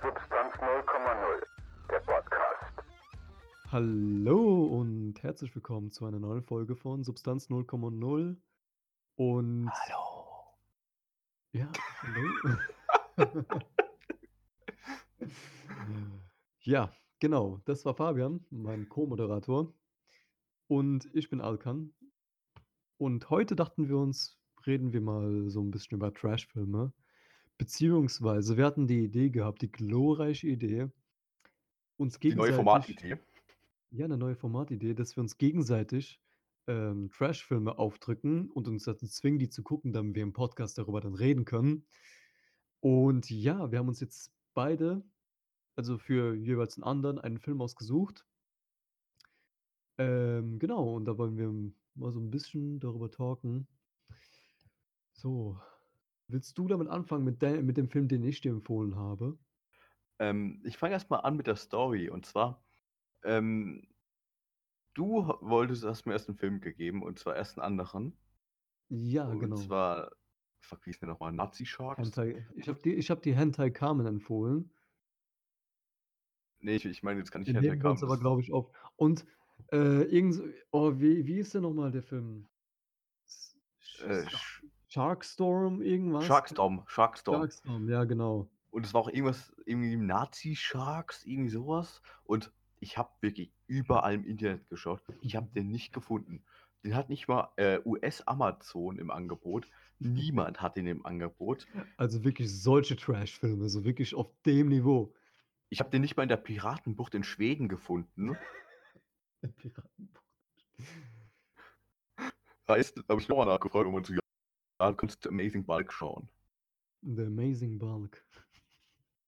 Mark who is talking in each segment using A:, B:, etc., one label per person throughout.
A: Substanz 0,0, der Podcast.
B: Hallo und herzlich willkommen zu einer neuen Folge von Substanz 0,0. Und
C: Hallo.
B: ja, hallo. ja, genau, das war Fabian, mein Co-Moderator. Und ich bin Alkan. Und heute dachten wir uns, reden wir mal so ein bisschen über Trashfilme. Beziehungsweise, wir hatten die Idee gehabt, die glorreiche Idee, uns
C: Die neue
B: gegenseitig,
C: Formatidee.
B: ja, eine neue Formatidee, dass wir uns gegenseitig ähm, Trashfilme aufdrücken und uns dazu zwingen, die zu gucken, damit wir im Podcast darüber dann reden können. Und ja, wir haben uns jetzt beide, also für jeweils einen anderen, einen Film ausgesucht. Ähm, genau, und da wollen wir mal so ein bisschen darüber talken. So, willst du damit anfangen mit, de mit dem Film, den ich dir empfohlen habe?
C: Ähm, ich fange erstmal an mit der Story. Und zwar, ähm, du wolltest, hast mir erst einen Film gegeben, und zwar erst einen anderen.
B: Ja,
C: und
B: genau.
C: zwar, fuck, wie ist der nochmal? Nazi Sharks?
B: Hentai. Ich habe dir, ich hab dir Hentai Carmen empfohlen.
C: Nee, ich, ich meine, jetzt kann ich Hentai
B: wir uns
C: Carmen.
B: aber, glaube ich, auf. Und äh, irgend so, oh, wie, wie ist denn nochmal der Film?
C: Äh,
B: Sharkstorm, irgendwas?
C: Sharkstorm, Sharkstorm.
B: Sharkstorm, ja, genau.
C: Und es war auch irgendwas, irgendwie Nazi Sharks, irgendwie sowas. Und ich habe wirklich überall im Internet geschaut. Ich habe den nicht gefunden. Den hat nicht mal äh, US-Amazon im Angebot. Niemand hat den im Angebot.
B: Also wirklich solche Trash-Filme, so wirklich auf dem Niveau.
C: Ich habe den nicht mal in der Piratenbucht in Schweden gefunden.
B: Piratenbuch.
C: Heißt, habe ich nochmal nachgefragt und meinte, ja, du kannst Amazing Bulk schauen.
B: The Amazing Bulk.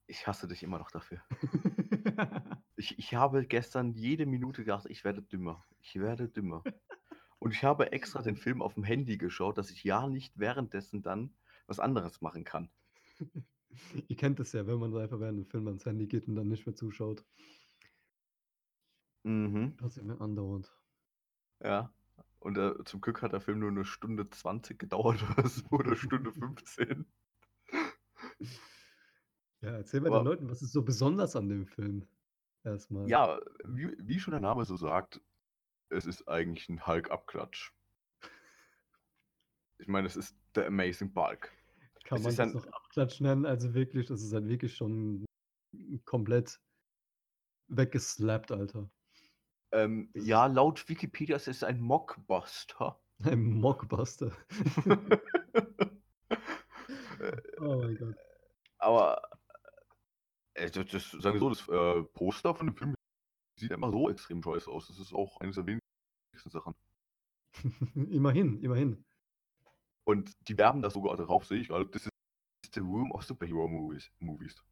C: Ich hasse dich immer noch dafür. Ich, ich habe gestern jede Minute gedacht, ich werde dümmer. Ich werde dümmer. Und ich habe extra den Film auf dem Handy geschaut, dass ich ja nicht währenddessen dann was anderes machen kann.
B: Ihr kennt es ja, wenn man einfach während dem Film ans Handy geht und dann nicht mehr zuschaut.
C: Mhm.
B: Passiert mir andauernd.
C: Ja. Und äh, zum Glück hat der Film nur eine Stunde 20 gedauert oder so, oder Stunde 15.
B: Ja, erzähl mal den
C: Aber-
B: Leuten, was ist so besonders an dem Film? Erstmal.
C: Ja, wie, wie schon der Name so sagt, es ist eigentlich ein Hulk-Abklatsch. Ich meine, es ist der Amazing Bulk.
B: Kann
C: es
B: man das
C: ein-
B: noch Abklatsch nennen? Also wirklich, das ist halt wirklich schon komplett weggeslappt, Alter.
C: Ähm,
B: Das-
C: ja, laut Wikipedia ist es ein Mockbuster.
B: Ein Mockbuster. oh mein Gott.
C: Aber äh, das, das, sagen wir so, das äh, Poster von dem Film sieht immer so extrem scheiße aus. Das ist auch eines der wenigsten Sachen.
B: immerhin, immerhin.
C: Und die werben da sogar drauf, sehe ich gerade. Das ist the room of superhero movies. movies.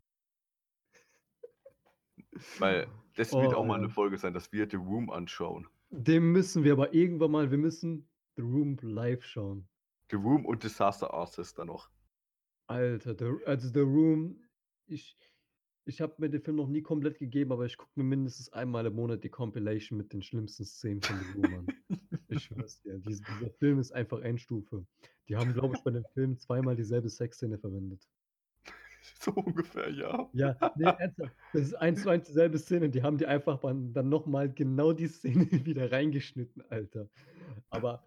C: Weil das wird
B: Oh,
C: auch mal
B: ja.
C: eine Folge sein, dass wir The Room anschauen.
B: Dem müssen wir aber irgendwann mal, wir müssen The Room live schauen.
C: The Room und Disaster Artist dann noch.
B: Alter, the, also The Room, ich, ich habe mir den Film noch nie komplett gegeben, aber ich gucke mir mindestens einmal im Monat die Compilation mit den schlimmsten Szenen von The Room an. Ich schwör's dir, dies- dieser Film ist einfach Endstufe. Die haben, glaube ich, bei dem Film zweimal dieselbe Sexszene verwendet.
C: So ungefähr, ja.
B: Ja, nee, ernsthaft. Das ist eins zu eins dieselbe Szene. Die haben die einfach dann, nochmal genau die Szene wieder reingeschnitten, Alter. Aber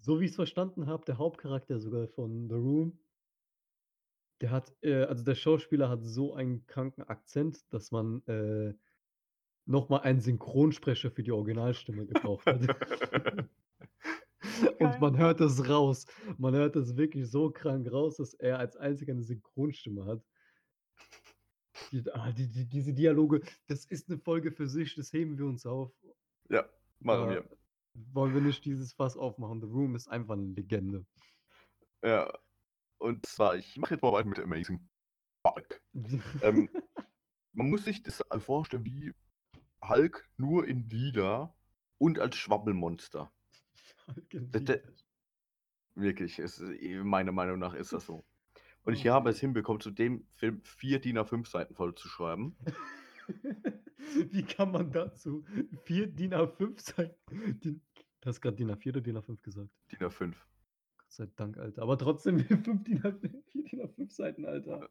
B: so wie ich es verstanden habe, der Hauptcharakter sogar von The Room, der hat, äh, also der Schauspieler hat so einen kranken Akzent, dass man äh, nochmal einen Synchronsprecher für die Originalstimme gebraucht hat. Und man hört das raus. Man hört das wirklich so krank raus, dass er als einziger eine Synchronstimme hat. Die, ah, die, die, diese Dialoge, das ist eine Folge für sich, das heben wir uns auf.
C: Ja, machen wir.
B: Wollen wir nicht dieses Fass aufmachen? The Room ist einfach eine Legende.
C: Ja. Und zwar, ich mache jetzt mal weiter mit Amazing Bulk. Ähm, man muss sich das vorstellen wie Hulk nur in lila und als Schwabbelmonster. Wirklich, es, meiner Meinung nach ist das so. Und ich habe es hinbekommen, zu dem Film vier DIN A5 Seiten voll zu schreiben.
B: Wie kann man dazu vier DIN A5 Seiten? DIN, du hast gerade DIN A4 oder DIN A5 gesagt?
C: DIN A5.
B: Gott sei Dank, Alter. Aber trotzdem fünf DIN A4, vier DIN A5 Seiten, Alter.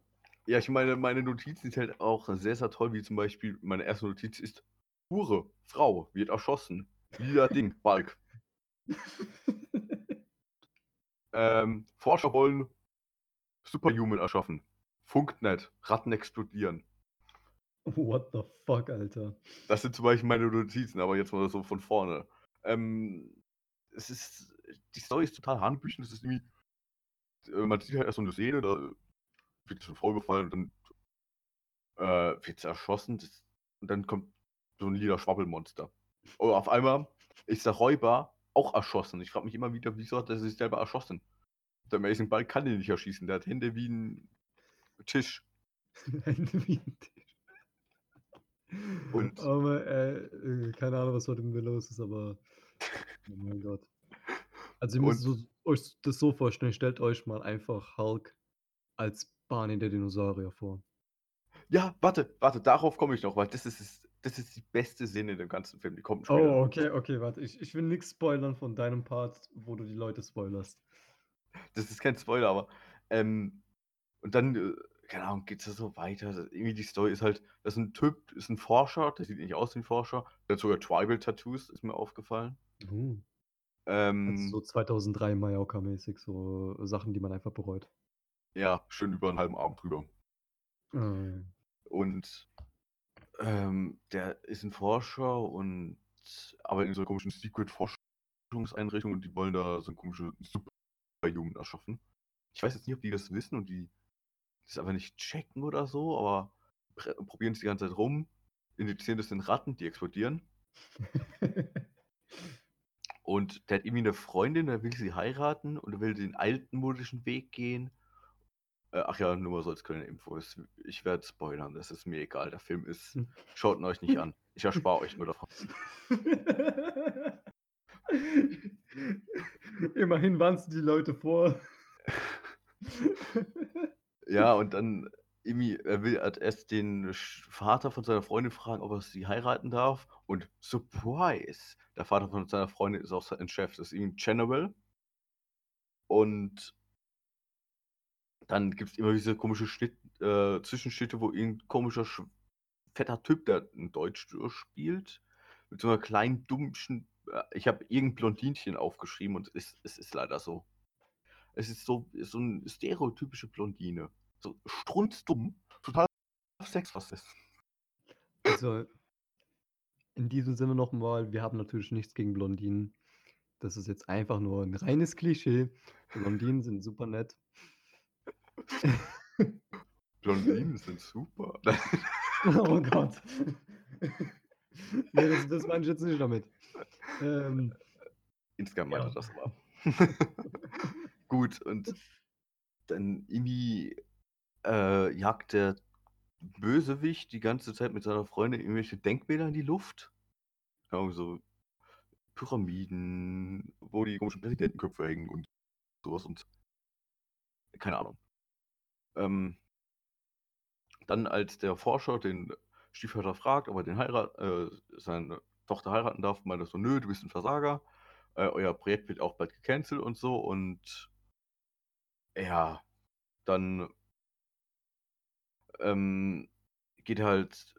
C: Ja, ich meine, meine Notizen sind halt auch sehr, sehr toll, wie zum Beispiel meine erste Notiz ist: Hure, Frau, wird erschossen. Lila Ding, Balk. Ähm, Forscher wollen Superhuman erschaffen. Funkt nicht, Ratten explodieren.
B: What the fuck, Alter?
C: Das sind zum Beispiel meine Notizen, aber jetzt mal so von vorne. Ähm, es ist, die Story ist total hanebüchen. Es ist irgendwie, äh, man sieht halt erst so eine Szene, da wird schon vorgefallen und dann äh, wird sie erschossen das, und dann kommt so ein lila Schwabbelmonster. Und auf einmal ist der Räuber auch erschossen. Ich frage mich immer wieder, wieso hat er sich selber erschossen? Der Amazing Ball kann den nicht erschießen. Der hat Hände wie ein Tisch.
B: Hände wie ein Tisch.
C: Und-
B: aber, äh, äh, keine Ahnung, was heute mit mir los ist, aber oh mein Gott. Also ihr müsst so, euch das so vorstellen, stellt euch mal einfach Hulk als Barney der Dinosaurier vor.
C: Ja, warte, warte, darauf komme ich noch, weil das ist, das ist die beste Szene in dem ganzen Film. Die kommt
B: Oh,
C: später.
B: okay, okay, warte. Ich, ich will nichts spoilern von deinem Part, wo du die Leute spoilerst.
C: Das ist kein Spoiler, aber ähm, und dann, äh, keine Ahnung, geht es so weiter. Irgendwie die Story ist halt, das ist ein Typ, ist ein Forscher, der sieht nicht aus wie ein Forscher. Der hat sogar Tribal-Tattoos, ist mir aufgefallen.
B: Uh,
C: Ähm,
B: so 2003 Mallorca-mäßig, so Sachen, die man einfach bereut.
C: Ja, schön über einen halben Abend drüber.
B: Äh,
C: Und ähm, der ist ein Forscher und arbeitet in so einer komischen Secret-Forschungseinrichtung und die wollen da so eine komische Superhuman erschaffen. Ich weiß jetzt nicht, ob die das wissen und die das einfach nicht checken oder so, aber probieren es die ganze Zeit rum, injizieren das in Ratten, die explodieren. Und der hat irgendwie eine Freundin, der will sie heiraten und er will den altmodischen Weg gehen. Äh, ach ja, nur mal so als kleine Info. es- Ich werde spoilern, das ist mir egal. Der Film ist.
B: Hm.
C: Schaut ihn euch nicht an. Ich erspare euch nur davon.
B: Immerhin warnst du die Leute vor.
C: Ja, und dann irgendwie, er will halt erst den Vater von seiner Freundin fragen, ob er sie heiraten darf. Und Surprise! Der Vater von seiner Freundin ist auch sein Chef. Das ist ein General. Und dann gibt es immer diese komische Schnitt, äh, Zwischenschnitte, wo irgendein komischer, sch- fetter Typ, der ein Deutsch spielt, mit so einer kleinen, dummen, äh, ich habe irgendein Blondinchen aufgeschrieben und es, es ist leider so. Es ist so, so eine stereotypische Blondine. So strunzdumm, total sexrassist.
B: Also, in diesem Sinne nochmal, wir haben natürlich nichts gegen Blondinen. Das ist jetzt einfach nur ein reines Klischee. Blondinen sind super nett.
C: Blondinen sind super.
B: Oh Gott. nee, das, das meine ich jetzt nicht damit. Ähm,
C: Insgesamt
B: Ja.
C: meinte das mal. Gut, und dann irgendwie äh, jagt der Bösewicht die ganze Zeit mit seiner Freundin irgendwelche Denkmäler in die Luft. Ahnung, so Pyramiden, wo die komischen Präsidentenköpfe hängen und sowas und keine Ahnung. Ähm, dann als der Forscher den Stiefvater fragt, ob er den heirat, äh, seine Tochter heiraten darf, meint er so, nö, du bist ein Versager. Äh, euer Projekt wird auch bald gecancelt und so und ja, dann ähm, geht halt,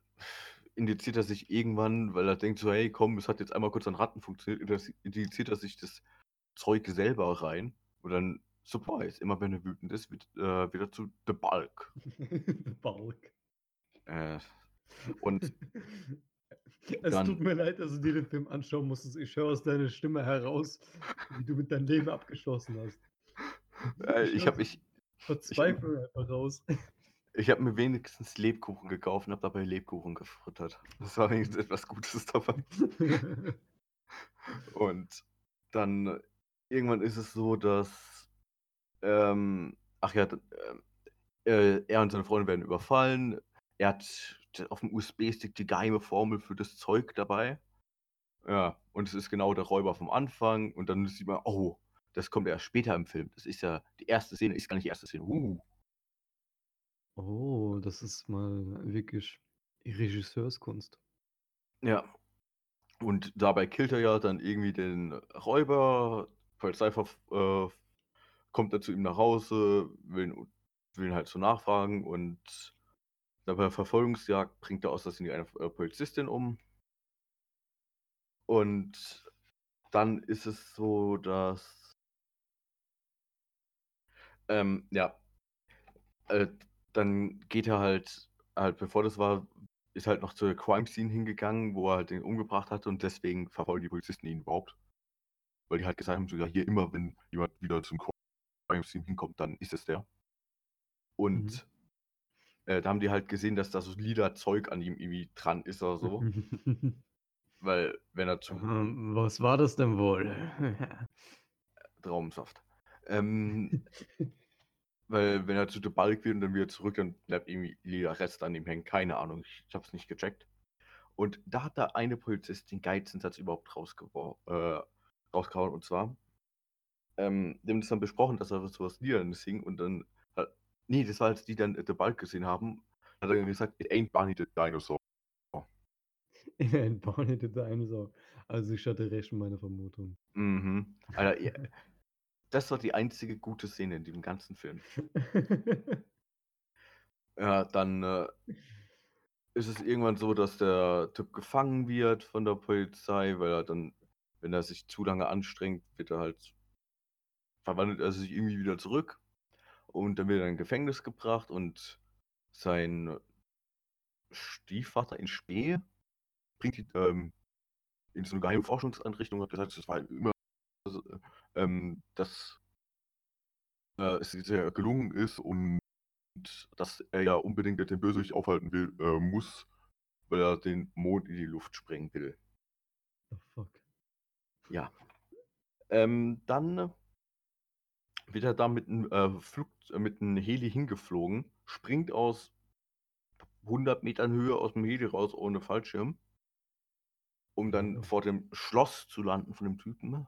C: indiziert er sich irgendwann, weil er denkt so, hey, komm, es hat jetzt einmal kurz an Ratten funktioniert, indiziert er sich das Zeug selber rein und dann, surprise, immer wenn er wütend ist, wird, äh, wird er zu The Bulk.
B: Balk.
C: Äh, und
B: Es
C: Dann-
B: tut mir leid, dass du dir den Film anschauen musstest. Ich höre aus deiner Stimme heraus, wie du mit deinem Leben abgeschlossen hast.
C: äh, ich habe mich,
B: Verzweiflung einfach raus.
C: ich hab mir wenigstens Lebkuchen gekauft und habe dabei Lebkuchen gefuttert. Das war wenigstens etwas Gutes dabei. Und dann irgendwann ist es so, dass ähm, ach ja, ähm, äh, er und seine Freundin werden überfallen. Er hat auf dem USB-Stick die geheime Formel für das Zeug dabei. Ja, und es ist genau der Räuber vom Anfang. Und dann sieht man, oh, das kommt erst später im Film. Das ist ja, die erste Szene ist gar nicht die erste Szene. Uh.
B: Oh, das ist mal wirklich Regisseurskunst.
C: Ja. Und dabei killt er ja dann irgendwie den Räuber. Polizei verf- äh, kommt er zu ihm nach Hause, will ihn will ihn halt so nachfragen und bei der Verfolgungsjagd bringt er aus Versehen eine äh, Polizistin um. Und dann ist es so, dass ähm, ja, äh, dann geht er halt, halt, bevor das war, ist halt noch zur Crime Scene hingegangen, wo er halt den umgebracht hatte und deswegen verfolgen die Polizisten ihn überhaupt. Weil die halt gesagt haben, so, ja, hier immer, wenn jemand wieder zum Scene hinkommt, dann ist es der. Und äh, da haben die halt gesehen, dass da so lila Zeug an ihm irgendwie dran ist oder so. Weil, wenn er zum
B: Ähm, Was war das denn wohl?
C: Traubensaft. Ähm, weil, wenn er zu der Balk wird und dann wieder zurück, dann bleibt irgendwie lila Rest an ihm hängen. Keine Ahnung, ich, ich hab's nicht gecheckt. Und da hat der eine Polizist den geilsten Satz überhaupt rausgewo- äh, rausgehauen. Und zwar, ähm, die haben das dann besprochen, dass er sowas Liedernes singen und dann, hat, nee, das war, als die dann The Balk gesehen haben, hat er dann gesagt, it ain't Barney the Dinosaur.
B: Ein Barney the Dinosaur. Also ich hatte recht in meiner Vermutung.
C: Mhm. Alter, ja, das war die einzige gute Szene in diesem ganzen Film. Ja, dann äh, ist es irgendwann so, dass der Typ gefangen wird von der Polizei, weil er dann, wenn er sich zu lange anstrengt, wird er halt, verwandelt er sich irgendwie wieder zurück und dann wird er in ein Gefängnis gebracht und sein Stiefvater in Spee bringt ihn ähm, in so eine geheime Forschungseinrichtung, hat gesagt, das war immer, also, ähm, dass äh, es sehr gelungen ist und dass er ja unbedingt den Bösewicht aufhalten will, äh, muss, weil er den Mond in die Luft sprengen will.
B: Oh, fuck.
C: Ja. Ähm, dann wird er da mit einem äh, Flug, äh, mit einem Heli hingeflogen, springt aus 100 Metern Höhe aus dem Heli raus ohne Fallschirm, um dann vor dem Schloss zu landen von dem Typen.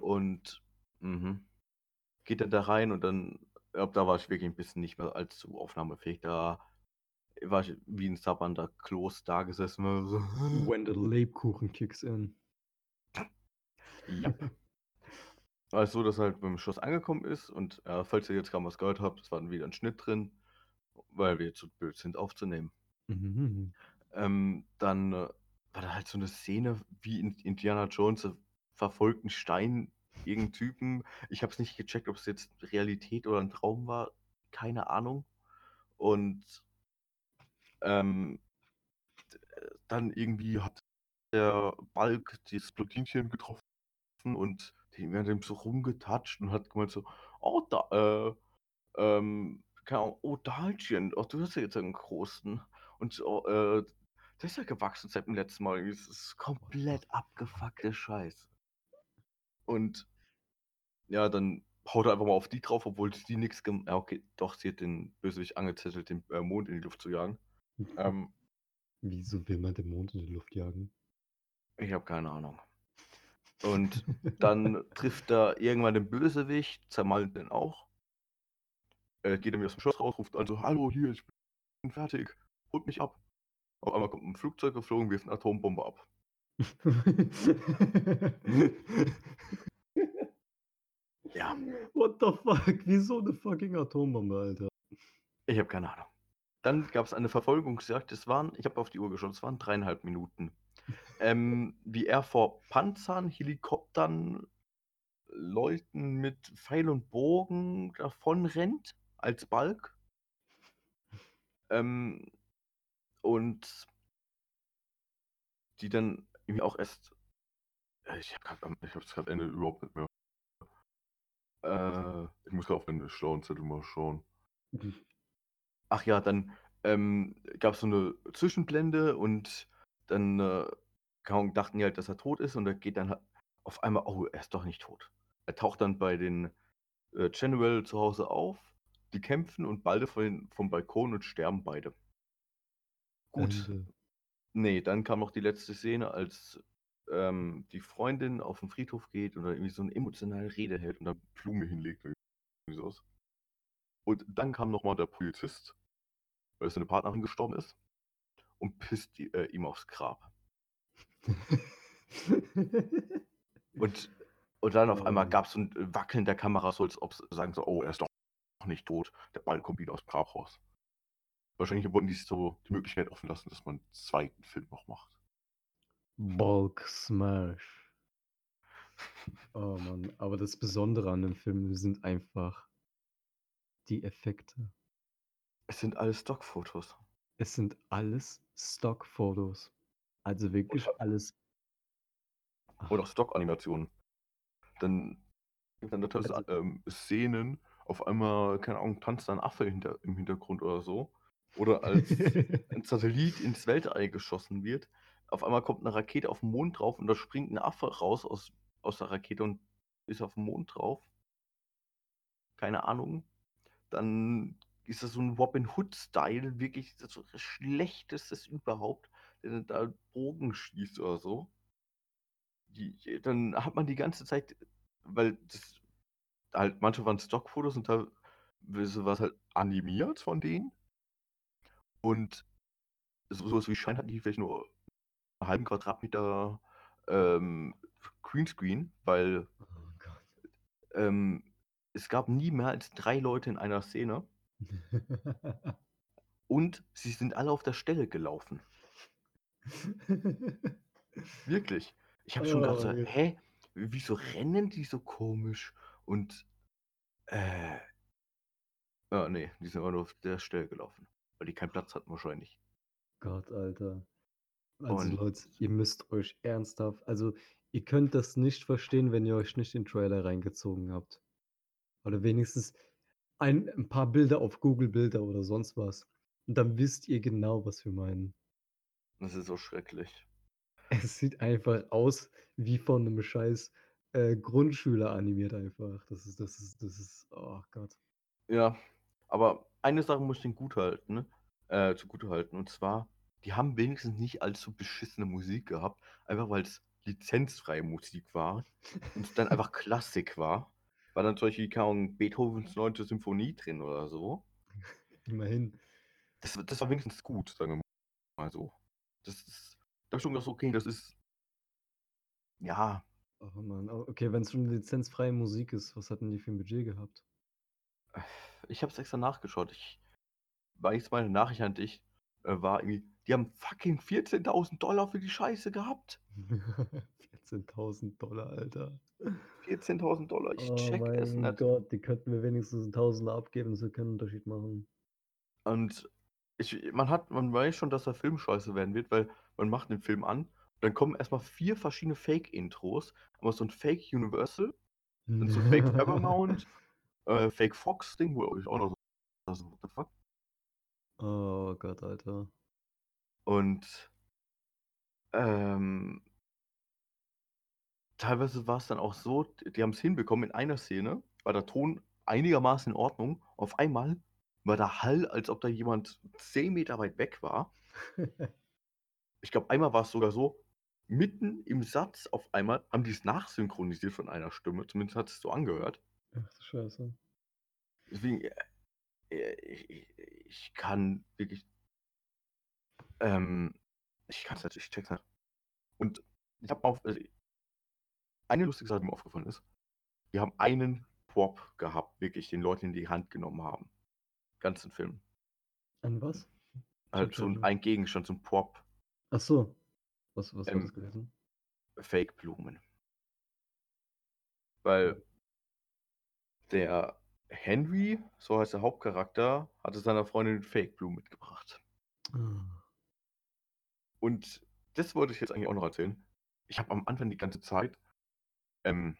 C: Und mhm, geht dann da rein und dann, ab da war ich wirklich ein bisschen nicht mehr allzu aufnahmefähig. Da war ich wie ein sabbernder Kloß da gesessen. So.
B: When the Lebkuchen kicks in.
C: Ja. Es so, dass er halt beim Schloss angekommen ist und äh, falls ihr jetzt kaum was gehört habt, es war dann wieder ein Schnitt drin, weil wir zu blöd sind aufzunehmen.
B: Mhm.
C: Ähm, dann äh, war da halt so eine Szene wie in Indiana Jones, da verfolgt ein Stein irgendeinen Typen. Ich habe es nicht gecheckt, ob es jetzt Realität oder ein Traum war. Keine Ahnung. Und ähm, d- dann irgendwie hat der Balk dieses Plotinchen getroffen und die werden dem so rumgetatscht und hat gemeint so, oh, da, äh, ähm, keine Ahnung, oh, Dahlchen, oh, du hast ja jetzt einen großen. Und so, äh, der ist ja gewachsen seit dem letzten Mal. Das ist komplett abgefuckte Scheiße. Und ja, dann haut er einfach mal auf die drauf, obwohl die nichts gemacht Ja, okay, doch, sie hat den Bösewicht angezettelt, den äh, Mond in die Luft zu jagen. Ähm,
B: Wieso will man den Mond in die Luft jagen?
C: ich habe keine Ahnung. Und dann trifft er irgendwann den Bösewicht, zermalmt den auch. Äh, geht er mir aus dem Schloss raus, ruft also, hallo, hier, ich bin fertig, holt mich ab. Auf einmal kommt ein Flugzeug geflogen, wirft eine Atombombe ab. Ja.
B: What the fuck? Wieso eine fucking Atombombe, Alter?
C: Ich habe keine Ahnung. Dann gab es eine Verfolgungsjagd. Das waren, ich habe auf die Uhr geschaut, es waren dreieinhalb Minuten. Ähm, wie er vor Panzern, Helikoptern, Leuten mit Pfeil und Bogen davon rennt, als Balk. Ähm, und die dann irgendwie auch erst. Äh, Ich habe ich hab das gerade Ende überhaupt nicht mehr. Äh, ich muss gerade auf den schlauen Zettel mal schauen. Ach ja, dann ähm, gab es so eine Zwischenblende und dann äh, Ahnung, dachten die halt, dass er tot ist und er geht dann auf einmal, oh, er ist doch nicht tot. Er taucht dann bei den äh, General zu Hause auf, die kämpfen und beide von vom Balkon und sterben beide. Gut,
B: Ende.
C: nee, dann kam noch die letzte Szene, als ähm, die Freundin auf den Friedhof geht und dann irgendwie so eine emotionale Rede hält und dann Blume hinlegt. Und dann kam nochmal der Polizist, weil seine Partnerin gestorben ist, und pisst die, äh, ihm aufs Grab. Und, und dann auf
B: Oh.
C: einmal gab es so ein Wackeln der Kamera, so als ob sie sagen so, oh, er ist doch nicht tot. Der Ball kommt wieder aus dem Grab raus. Wahrscheinlich wollten die sich so die Möglichkeit offen lassen, dass man einen zweiten Film noch macht.
B: Bulk Smash. Oh Mann, aber das Besondere an dem Film sind einfach die Effekte.
C: Es sind alles Stockfotos.
B: Es sind alles Stockfotos. Also wirklich
C: Oder-
B: alles.
C: Oder Stock-Animationen. Dann gibt dann teilweise
B: Also-
C: ähm, Szenen, auf einmal, keine Ahnung, tanzt da ein Affe hinter, im Hintergrund oder so. Oder als ein Satellit ins Weltall geschossen wird, auf einmal kommt eine Rakete auf den Mond drauf und da springt ein Affe raus aus, aus der Rakete und ist auf dem Mond drauf. Keine Ahnung. Dann ist das so ein Robin Hood-Style, wirklich das so das Schlechtestes überhaupt, der da Bogen schießt oder so. Die, dann hat man die ganze Zeit, weil das halt, manche waren Stockfotos und war es halt animiert von denen. Und so- sowas wie Schein hatten die vielleicht nur einen halben Quadratmeter ähm, Greenscreen, weil
B: Oh
C: ähm, es gab nie mehr als drei Leute in einer Szene und sie sind alle auf der Stelle gelaufen. Wirklich. Ich habe schon gedacht, so,
B: Oh, ja.
C: hä, wieso rennen die so komisch? Und äh, ja, nee, die sind immer nur auf der Stelle gelaufen, weil die keinen Platz hatten wahrscheinlich.
B: Gott, Alter. Also
C: Und-
B: Leute, ihr müsst euch ernsthaft, also ihr könnt das nicht verstehen, wenn ihr euch nicht den Trailer reingezogen habt. Oder wenigstens ein, ein paar Bilder auf Google Bilder oder sonst was. Und dann wisst ihr genau, was wir meinen.
C: Das ist so schrecklich.
B: Es sieht einfach aus wie von einem scheiß äh, Grundschüler animiert einfach. Das ist, das ist, das ist, oh Gott.
C: Ja, aber eine Sache muss ich den gut halten, ne? äh, zugute halten, und zwar, die haben wenigstens nicht allzu beschissene Musik gehabt, einfach weil es lizenzfreie Musik war und es dann einfach Klassik war. War dann zum Beispiel, Ahnung, Beethovens 9. Symphonie drin oder so.
B: Immerhin.
C: Das, das war wenigstens gut, sagen wir mal so. Das ist, da schon gedacht, okay, das ist, ja,
B: Oh Mann. Oh, Okay, wenn es schon lizenzfreie Musik ist, was hatten die für ein Budget gehabt?
C: ich habe es extra nachgeschaut. Ich, jetzt meine Nachricht an dich äh, war irgendwie, die haben fucking 14.000 Dollar für die Scheiße gehabt.
B: 14.000 Dollar, Alter.
C: 14.000 Dollar, ich
B: oh
C: check es
B: mein
C: nicht.
B: Gott, die könnten wir wenigstens einen Tausender abgeben, so können einen Unterschied machen.
C: Und ich, man hat, man weiß schon, dass der Film scheiße werden wird, weil man macht den Film an, dann kommen erstmal vier verschiedene Fake-Intros, aber so ein Fake Universal, dann so Fake Paramount, äh, Fake Fox-Ding, wo ich auch noch so, also, what the fuck?
B: Oh Gott, Alter.
C: Und ähm, teilweise war es dann auch so, die haben es hinbekommen, in einer Szene war der Ton einigermaßen in Ordnung. Auf einmal war der Hall, als ob da jemand 10 Meter weit weg war. Ich glaube, einmal war es sogar so, mitten im Satz auf einmal haben die es nachsynchronisiert von einer Stimme. Zumindest hat es so angehört.
B: Ach du Scheiße.
C: Deswegen, äh, äh, ich, ich, ich kann wirklich. Ähm, ich kann es nicht, ich check's nicht. Und ich habe auf. Also, eine lustige Sache, die mir aufgefallen ist. Wir haben einen Prop gehabt, wirklich, den Leute in die Hand genommen haben. Ganzen Film.
B: An was?
C: Halt so ein, ein Gegenstand, so ein Prop.
B: Ach so. Was, was war
C: Ähm,
B: das gewesen?
C: Fake-Blumen. Weil der Henry, so heißt der Hauptcharakter, hatte seiner Freundin Fake-Blumen mitgebracht.
B: Ah.
C: Und das wollte ich jetzt eigentlich auch noch erzählen. Ich habe am Anfang die ganze Zeit ähm,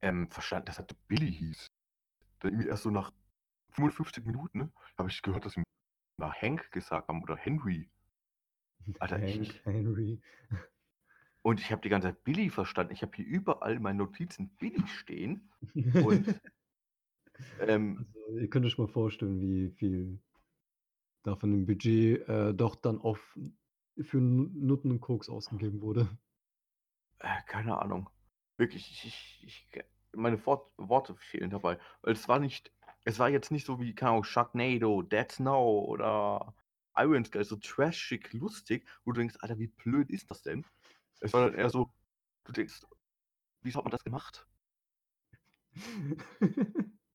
C: ähm, verstanden, dass er Billy hieß. Dann irgendwie erst so nach 55 Minuten ne, habe ich gehört, dass sie mal Hank gesagt haben oder Henry. Alter, ich-
B: Hank, Henry.
C: Und ich habe die ganze Zeit Billy verstanden. Ich habe hier überall in meinen Notizen Billy stehen. Und ähm,
B: Also, ihr könnt euch mal vorstellen, wie viel da von dem Budget äh, doch dann auf für Nu- Nutten und Koks ausgegeben wurde.
C: äh, keine Ahnung. Wirklich, ich, ich, ich meine Wort, Worte fehlen dabei. Weil es war nicht, es war jetzt nicht so wie, keine Ahnung, Sharknado, Dead Snow oder Iron Sky, so trashig lustig, wo du denkst, Alter, wie blöd ist das denn? Es war dann eher so, du denkst, wieso hat man das gemacht?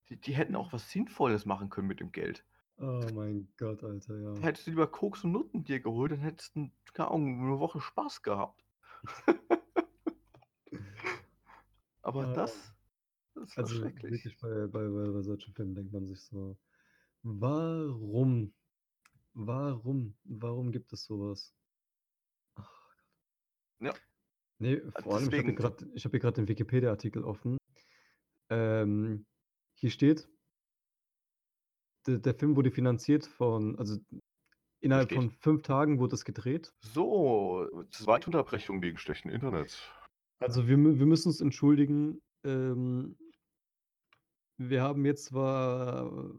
C: Die, die hätten auch was Sinnvolles machen können mit dem Geld.
B: Oh mein Gott, Alter, ja.
C: Hättest du lieber Koks und Nutten dir geholt, dann hättest du, keine Ahnung, eine Woche Spaß gehabt. Aber
B: Ah.
C: das, das war
B: Also
C: schrecklich.
B: wirklich bei, bei, bei, bei solchen Filmen denkt man sich so, warum? Warum? Warum gibt es sowas? Ach.
C: Ja.
B: Nee, vor allem, ich habe hier
C: deswegen-
B: gerade hab den Wikipedia-Artikel offen. Ähm, hier steht, der, der Film wurde finanziert von, also innerhalb von fünf Tagen wurde es gedreht.
C: So, zweite Unterbrechung wegen schlechten Internets.
B: Also wir, wir müssen uns entschuldigen. Ähm, wir haben jetzt zwar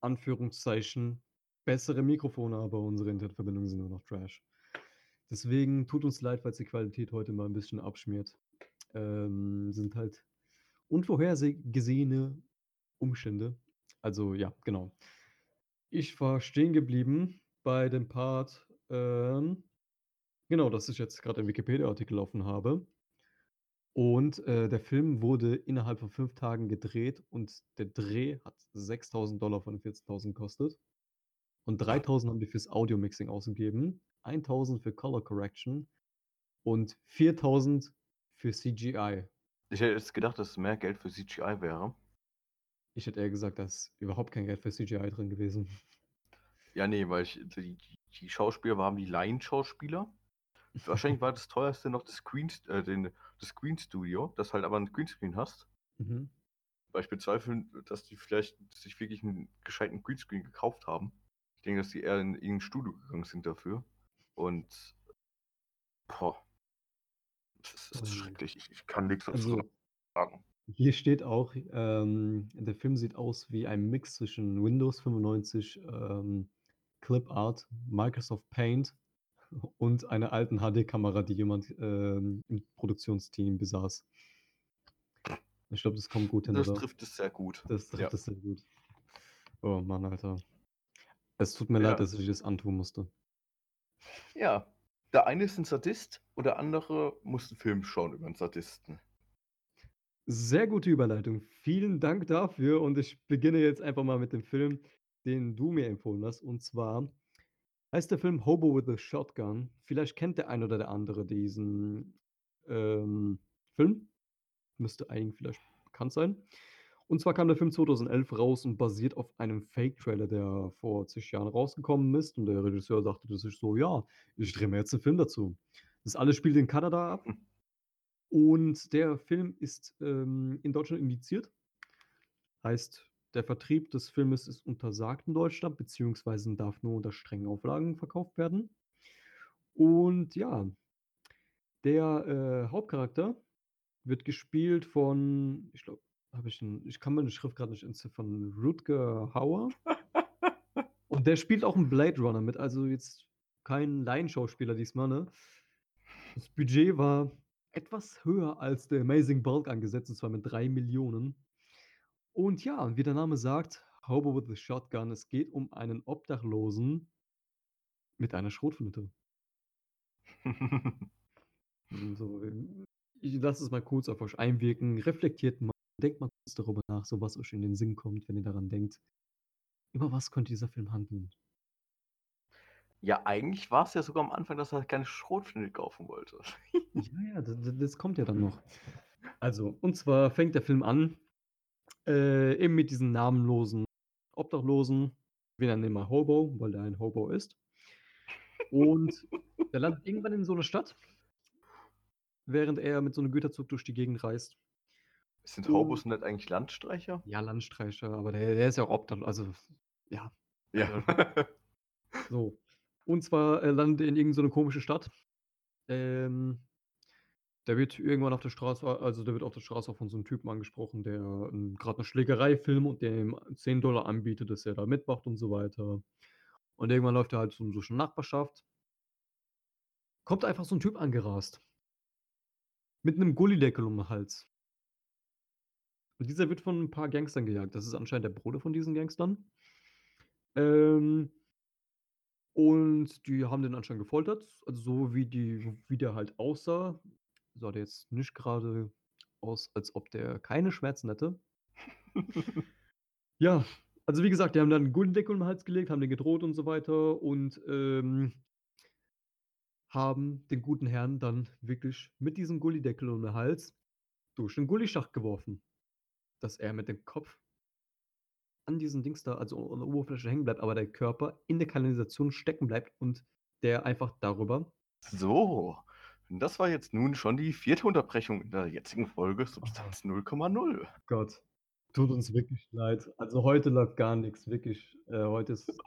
B: Anführungszeichen bessere Mikrofone, aber unsere Internetverbindungen sind nur noch Trash. Deswegen tut uns leid, falls die Qualität heute mal ein bisschen abschmiert. Ähm, sind halt unvorhergesehene Umstände. Also ja, genau. Ich war stehen geblieben bei dem Part, ähm, genau, dass ich jetzt gerade einen Wikipedia-Artikel offen habe. Und äh, der Film wurde innerhalb von fünf Tagen gedreht und der Dreh hat 6.000 Dollar von den 14.000 gekostet. Und 3.000 haben die fürs Audio-Mixing ausgegeben, 1.000 für Color Correction und 4.000 für CGI.
C: Ich hätte jetzt gedacht, dass mehr Geld für CGI wäre.
B: Ich hätte eher gesagt, da ist überhaupt kein Geld für CGI drin gewesen.
C: Ja, nee, weil ich, die, die Schauspieler waren die Laienschauspieler. Wahrscheinlich war das teuerste noch das Screen, äh, den, das Screen Studio, das halt aber ein Greenscreen hast.
B: Mhm.
C: Weil ich bezweifle, dass die vielleicht sich wirklich einen gescheiten Greenscreen gekauft haben. Ich denke, dass die eher in irgendein Studio gegangen sind dafür. Und boah. Das ist,
B: Ähm,
C: schrecklich. Ich, ich kann nichts dazu
B: Also,
C: sagen.
B: hier steht auch, ähm, der Film sieht aus wie ein Mix zwischen Windows 95, ähm, Clip Art, Microsoft Paint und einer alten HD-Kamera, die jemand ähm, im Produktionsteam besaß. Ich glaube, das kommt gut hin,
C: Das
B: oder?
C: trifft es sehr gut.
B: Das trifft
C: Ja.
B: es sehr gut. Oh Mann, Alter. Es tut mir
C: Ja.
B: leid, dass ich das antun musste.
C: Ja, der eine ist ein Sadist und der andere muss einen Film schauen über einen Sadisten.
B: Sehr gute Überleitung. Vielen Dank dafür und ich beginne jetzt einfach mal mit dem Film, den du mir empfohlen hast. Und zwar heißt der Film Hobo with a Shotgun. Vielleicht kennt der ein oder der andere diesen ähm, Film. Müsste eigentlich vielleicht bekannt sein. Und zwar kam der Film 2011 raus und basiert auf einem Fake-Trailer, der vor zig Jahren rausgekommen ist. Und der Regisseur dachte sich so, ja, ich drehe mir jetzt einen Film dazu. Das alles spielt in Kanada ab.
C: Hm.
B: Und der Film ist ähm, in Deutschland indiziert. Heißt, der Vertrieb des Filmes ist untersagt in Deutschland, beziehungsweise darf nur unter strengen Auflagen verkauft werden. Und ja, der äh, Hauptcharakter wird gespielt von, ich glaube, habe ich einen, ich kann meine Schrift gerade nicht entziffern, Rutger Hauer. Und der spielt auch einen Blade Runner mit, also jetzt kein Laienschauspieler diesmal, ne? Das Budget war etwas höher als der Amazing Bulk angesetzt, und zwar mit 3 Millionen. Und ja, wie der Name sagt, Hobo with a Shotgun, es geht um einen Obdachlosen mit einer Schrotflinte. So, ähm, ich lasse es mal kurz auf euch einwirken, reflektiert mal, denkt mal kurz darüber nach, so was euch in den Sinn kommt, wenn ihr daran denkt. Über was könnte dieser Film handeln?
C: Ja, eigentlich war es ja sogar am Anfang, dass er keine Schrotflinte kaufen wollte.
B: Ja, ja, das, das kommt ja dann noch. Also, und zwar fängt der Film an, äh, eben mit diesem namenlosen Obdachlosen. Wir nennen ihn mal Hobo, weil er ein Hobo ist. Und der landet irgendwann in so einer Stadt, während er mit so einem Güterzug durch die Gegend reist.
C: Sind
B: Und-
C: Hobos nicht eigentlich Landstreicher?
B: Ja, Landstreicher, aber der, der ist ja auch obdachlos. Also, ja,
C: Ja.
B: so. Und zwar äh, landet er in irgendeine komische Stadt. Ähm, der wird irgendwann auf der Straße, also der wird auf der Straße von so einem Typen angesprochen, der ähm, gerade eine Schlägerei filmt und der ihm 10 Dollar anbietet, dass er da mitmacht und so weiter. Und irgendwann läuft er halt so durch eine Nachbarschaft. Kommt einfach so ein Typ angerast. Mit einem Gullideckel um den Hals. Und dieser wird von ein paar Gangstern gejagt. Das ist anscheinend der Bruder von diesen Gangstern. Ähm, und die haben den anscheinend gefoltert. Also so wie, die, wie der halt aussah, sah der jetzt nicht gerade aus, als ob der keine Schmerzen hätte. Ja, also wie gesagt, die haben dann 'n Gullydeckel um 'n Hals gelegt, haben den gedroht und so weiter und, ähm haben den guten Herrn dann wirklich mit diesem Gullydeckel um den Hals durch 'n Gullischacht geworfen, dass er mit dem Kopf an diesen Dings da, also an der Oberfläche hängen bleibt, aber der Körper in der Kanalisation stecken bleibt und der einfach darüber
C: So, das war jetzt nun schon die vierte Unterbrechung in der jetzigen Folge. Substanz 0,0.
B: Gott, tut uns wirklich leid. Also, heute läuft gar nix, wirklich. Äh, heute ist.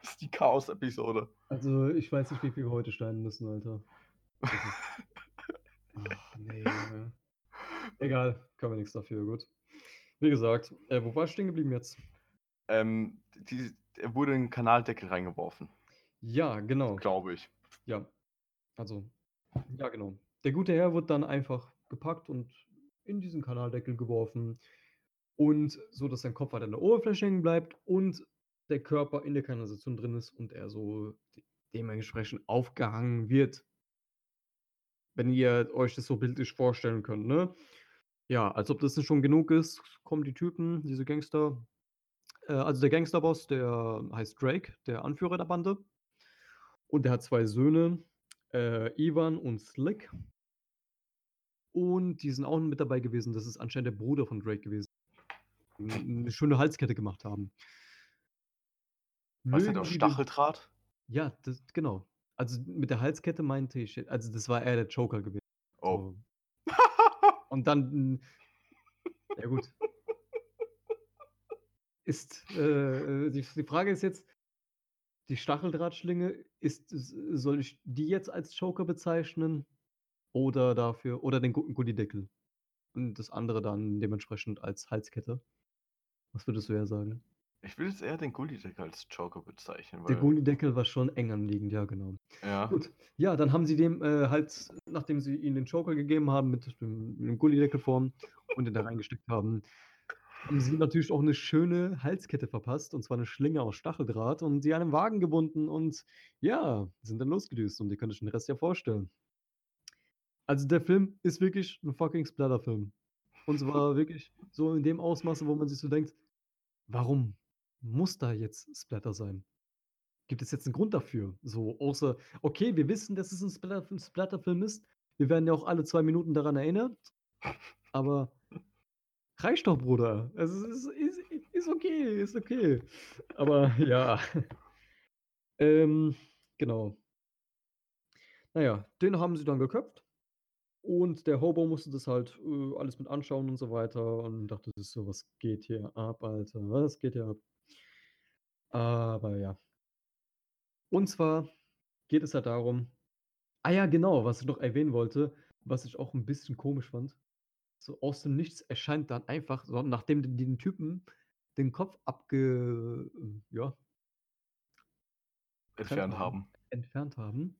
C: Das ist die Chaos-Episode.
B: Also, ich weiß nicht, wie viel wir heute schneiden müssen, Alter. Ach ne, Junge. Egal, können wir nix dafür, gut. Wie gesagt, äh, wo war ich stehen geblieben jetzt?
C: Ähm, die er wurde in 'n Kanaldeckel reingeworfen.
B: Ja, genau.
C: Glaube ich.
B: Ja. Also, ja, genau. Der gute Herr wurde dann einfach gepackt und in diesen Kanaldeckel geworfen und so, dass sein Kopf halt an der Oberfläche hängen bleibt und der Körper in der Kanalisation drin ist und er so de dementsprechend aufgehangen wird. Wenn ihr euch das so bildlich vorstellen könnt, ne? Ja, als ob das nicht schon genug ist, kommen die Typen, diese Gangster äh, also der Gangsterboss, der heißt Drake, der Anführer der Bande. Und der hat 2 Söhne, äh, Ivan und Slick. Und die sind auch mit dabei gewesen. Das ist anscheinend der Bruder von Drake gewesen. 'N 'ne schöne Halskette gemacht haben.
C: Was
B: sie den
C: Stacheldraht?
B: Ja, das genau. Also, mit der Halskette meinte ich also, das war eher der Joker gewesen.
C: Oh.
B: So. Und dann, ja gut. Ist, äh, äh die die Frage ist jetzt die Stacheldrahtschlinge, ist soll ich die jetzt als Joker bezeichnen oder dafür oder den Gu Gullydeckel? Und das andere dann dementsprechend als Halskette? Was würdest du eher sagen?
C: Ich würde jetzt eher den Gullydeckel als Joker bezeichnen,
B: Der
C: weil
B: Gullydeckel war schon eng anliegend, ja, genau.
C: Ja.
B: Gut, ja, dann haben sie dem, äh, halt, nachdem sie ihm den Joker gegeben haben mit dem mit dem Gullydeckelform und den da reingesteckt haben, haben sie natürlich auch 'ne schöne Halskette verpasst, und zwar 'ne Schlinge aus Stacheldraht und sie an 'nen Wagen gebunden und ja, sind dann losgedüst und ihr könnt euch den Rest ja vorstellen. Also, der Film ist wirklich 'n fucking Splatterfilm. Und zwar wirklich so in dem Ausmaße, wo man sich so denkt: „Warum muss da jetzt Splatter sein? Gibt es jetzt 'n Grund dafür?“ So, außer okay, wir wissen, dass es 'n Splatter Splatterfilm ist. Wir werden ja auch alle 2 Minuten daran erinnert. Aber reicht doch, Bruder. Es ist ist ist okay, ist okay. Aber ja. Ähm, genau. Na ja, den haben sie dann geköpft. Und der Hobo musste das halt, äh, alles mit anschauen und so weiter und dachte sich so: „Was geht hier ab, Alter? Was geht hier ab?“ Aber ja. Und zwar geht es halt darum ah ja, genau, was ich noch erwähnen wollte, was ich auch 'n bisschen komisch fand. So aus dem Nichts erscheint dann einfach so, nachdem die den Typen den Kopf abge äh, ja
C: Entfernt haben.
B: entfernt haben,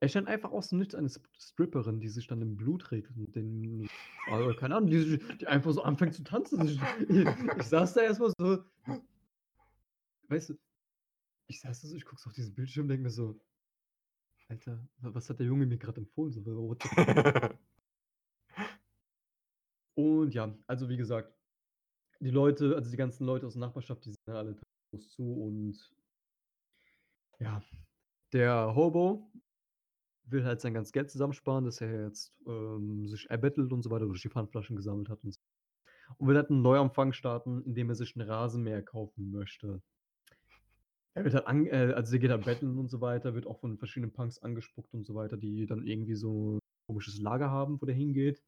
B: erscheint einfach aus dem Nichts eine Stripperin, die sich dann im Blut regt und den also, keine Ahnung, die die einfach so anfängt zu tanzen. Ich ich saß da erst mal so weißt du, ich saß da so, ich gucke so auf diesen Bildschirm und denke mir so: „Alter, wa was hat der Junge mir grad empfohlen, so, what the fuck?“ Und ja, also, wie gesagt, die Leute also, die ganzen Leute aus der Nachbarschaft, die sehen alle zu und ja, der Hobo will halt sein ganzes Geld zusammensparen, das er jetzt, ähm, sich erbettelt und so weiter, durch die Pfandflaschen gesammelt hat und so. Und will halt 'n Neuanfang starten, indem er sich 'n Rasenmäher kaufen möchte. Er wird halt an äh, also, der geht halt betteln und so weiter, wird auch von verschiedenen Punks angespuckt und so weiter, die dann irgendwie so komisches Lager haben, wo der hingeht,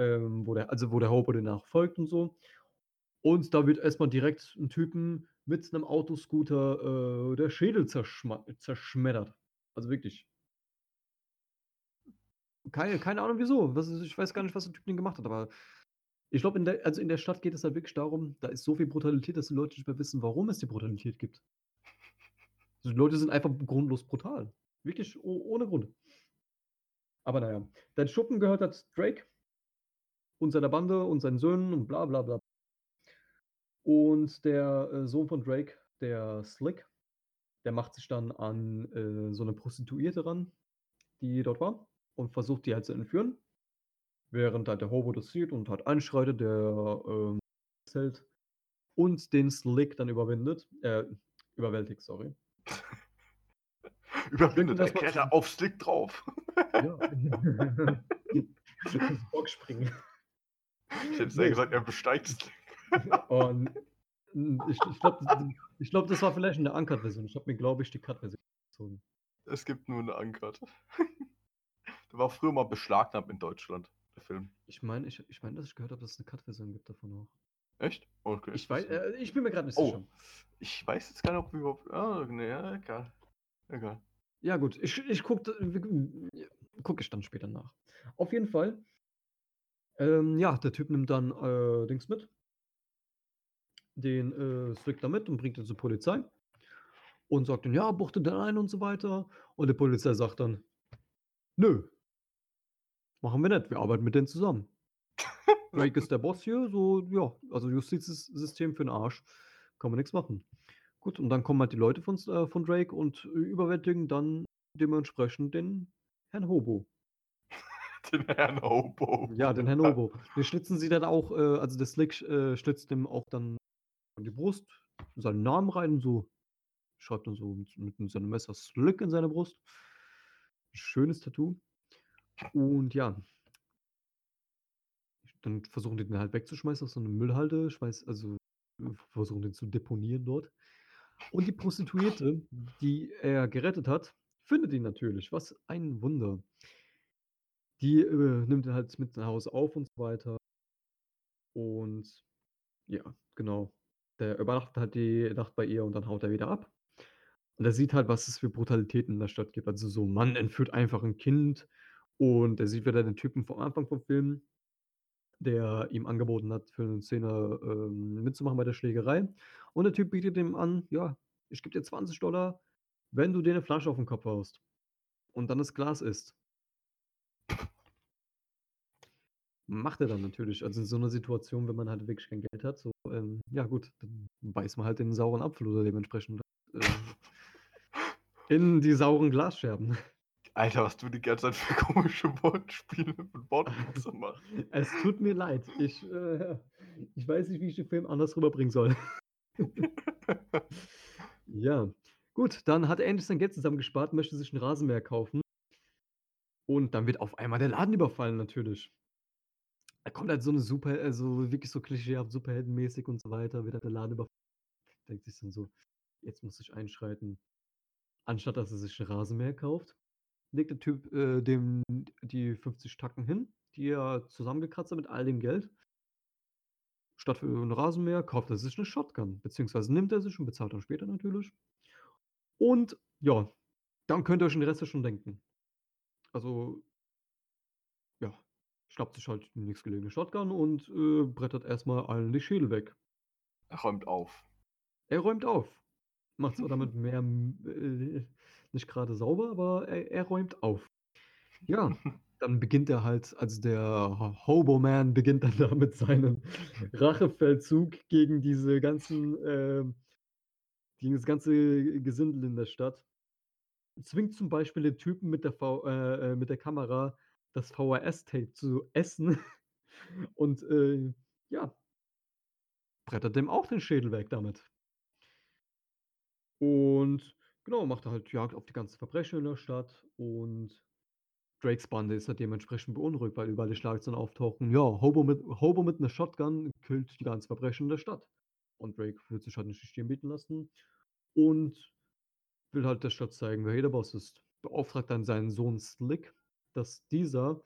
B: ähm, wo der also, wo der Hobo den auch folgt und so. Und da wird erst mal direkt 'n Typen mit 'nem Autoscooter, äh, der Schädel zerschmettert. Also, wirklich. Keine keine Ahnung wieso. Was ich weiß gar nicht, was der Typ denn gemacht hat, aber ich glaube, in der also, in der Stadt geht es halt wirklich darum, da ist so viel Brutalität, dass die Leute nicht mehr wissen, warum es die Brutalität gibt. Die Leute sind einfach grundlos brutal. Wirklich ohne Grund. Aber na ja, der Schuppen gehört halt Drake und seiner Bande und seinen Söhnen und bla bla bla. Und der, äh, Sohn von Drake, der Slick, der macht sich dann an, äh, so 'ne Prostituierte ran, die dort war und versucht, die halt zu entführen. während halt der Hobo das sieht und halt einschreitet, der ähm, hält und den Slick dann überwindet, äh, überwältigt, sorry.
C: Überwindet, er klettert auf Slick drauf.
B: Ja. Bockspringen.
C: Ich hätte sehr gesagt, er besteigt Slick.
B: Und ich, ich glaube, glaub, das war vielleicht eine Uncut-Version. Ich habe mir, glaube ich, die Cut-Version gezogen.
C: Es gibt nur eine Uncut. Der war früher mal beschlagnahmt in Deutschland, der Film.
B: Ich meine, ich, ich mein, dass ich gehört habe, dass es eine Cut-Version gibt davon auch.
C: Echt? Okay.
B: Ich, weiß,
C: das-
B: äh, ich bin mir gerade nicht
C: Oh.
B: sicher.
C: Ich weiß jetzt gar nicht, ob wir überhaupt. Ah, nee, ja, egal. Egal.
B: Ja, gut, ich, ich gucke guck ich dann später nach. Auf jeden Fall. Ähm, ja, der Typ nimmt dann äh, Dings mit. Den äh, Slick da mit und bringt ihn zur Polizei. Und sagt dann, ja, buchte den ein und so weiter. Und die Polizei sagt dann, nö. Machen wir nicht, wir arbeiten mit denen zusammen. Drake ist der Boss hier, so, ja, also Justizsystem für den Arsch. Kann man nichts machen. Gut, und dann kommen halt die Leute von, äh, von Drake und überwältigen dann dementsprechend den Herrn Hobo.
C: Den Herrn Hobo.
B: Ja, den Herrn Hobo. Den schlitzen sie dann auch, äh, also der Slick äh, schlitzt dem auch dann in die Brust, seinen Namen rein, so schreibt dann so mit, mit, seinem Messer Slick in seine Brust. Schönes Tattoo. Und ja, dann versuchen die den halt wegzuschmeißen auf so eine Müllhalde, schmeiß, also versuchen den zu deponieren dort. Und die Prostituierte, die er gerettet hat, findet ihn natürlich. Was ein Wunder. Die äh, nimmt er halt mit nach Hause auf und so weiter. Und ja, genau. Der übernachtet halt die Nacht bei ihr und dann haut er wieder ab. Und er sieht halt, was es für Brutalitäten in der Stadt gibt. Also so, ein Mann entführt einfach ein Kind und er sieht wieder den Typen vom Anfang vom Film, der ihm angeboten hat, für eine Szene ähm, mitzumachen bei der Schlägerei. Und der Typ bietet ihm an, ja, ich gebe dir 20 Dollar, wenn du dir eine Flasche auf den Kopf haust. Und dann das Glas isst. Macht er dann natürlich. Also in so einer Situation, wenn man halt wirklich kein Geld hat, so, ähm, ja gut, dann beißt man halt den sauren Apfel oder dementsprechend äh, in die sauren Glasscherben.
C: Alter, was du die ganze Zeit für komische Wortspiele und Wortwitze machst.
B: Es tut mir leid. Ich, äh, ich weiß nicht, wie ich den Film anders rüberbringen soll. ja, gut, dann hat er endlich sein Geld zusammengespart, möchte sich einen Rasenmäher kaufen. Und dann wird auf einmal der Laden überfallen, natürlich. Da kommt halt so eine Super, also wirklich so klischeehaft, superheldenmäßig und so weiter, wird halt der Laden überfallen. Denkt sich dann so, jetzt muss ich einschreiten. Anstatt dass er sich einen Rasenmäher kauft, legt der Typ äh, dem die 50 Tacken hin, die er zusammengekratzt hat mit all dem Geld. Statt für einen Rasenmäher kauft er sich eine Shotgun, beziehungsweise nimmt er sich und bezahlt dann später natürlich. Und ja, dann könnt ihr euch den Rest ja schon denken. Also, schnappt sich halt die nächstgelegene Shotgun und äh, brettert erstmal allen die Schädel weg.
C: Er räumt auf.
B: Er räumt auf. Macht zwar damit mehr äh, nicht gerade sauber, aber er, er räumt auf. Ja, dann beginnt er halt, also der Hobo-Man beginnt dann damit seinen Rachefeldzug gegen diese ganzen, ähm, gegen das ganze Gesindel in der Stadt. Zwingt zum Beispiel den Typen mit der, v äh, äh, mit der Kamera das VHS-Tape zu essen und äh, ja, brettert dem auch den Schädel weg damit. Und genau, macht er halt Jagd auf die ganzen Verbrechen in der Stadt und Drakes Bande ist halt dementsprechend beunruhigt, weil überall die Schlagzeilen auftauchen. Ja, Hobo mit, Hobo mit einer Shotgun killt die ganzen Verbrechen in der Stadt. Und Drake wird sich halt nicht stehen bieten lassen und will halt der Stadt zeigen, wer hier der Boss ist. Beauftragt dann seinen Sohn Slick, dass dieser